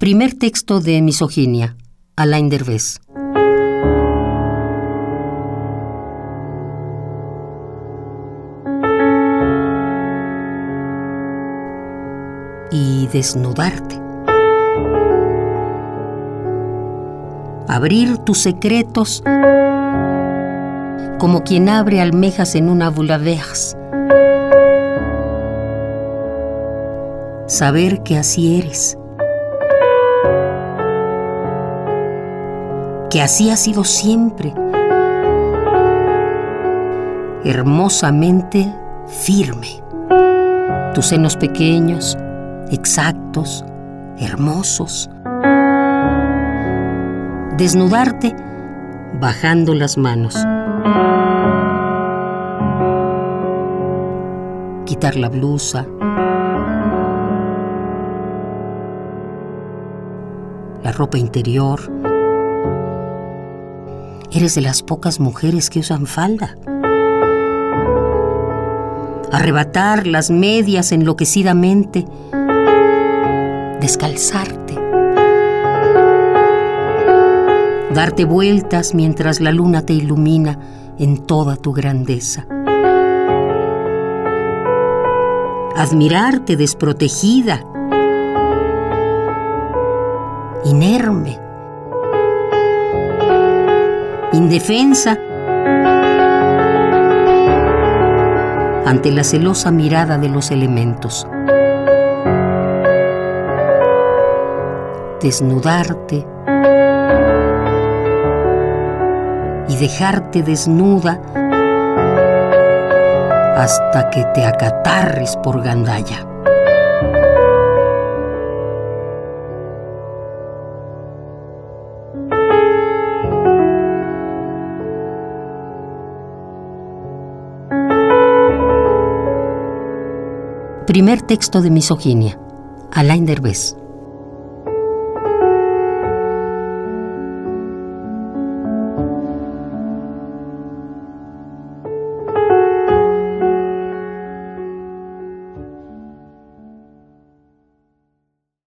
Primer texto de Misoginia, Alain Derbez. Y desnudarte. Abrir tus secretos como quien abre almejas en una boulevards. Saber que así eres que así ha sido siempre, hermosamente firme. Tus senos pequeños, exactos, hermosos. Desnudarte bajando las manos. Quitar la blusa. La ropa interior Eres de las pocas mujeres que usan falda. Arrebatar las medias enloquecidamente. Descalzarte. Darte vueltas mientras la luna te ilumina en toda tu grandeza. Admirarte desprotegida. Inerme indefensa, ante la celosa mirada de los elementos. Desnudarte y dejarte desnuda hasta que te acatarres por gandalla. Primer texto de misoginia. Alain Derbez.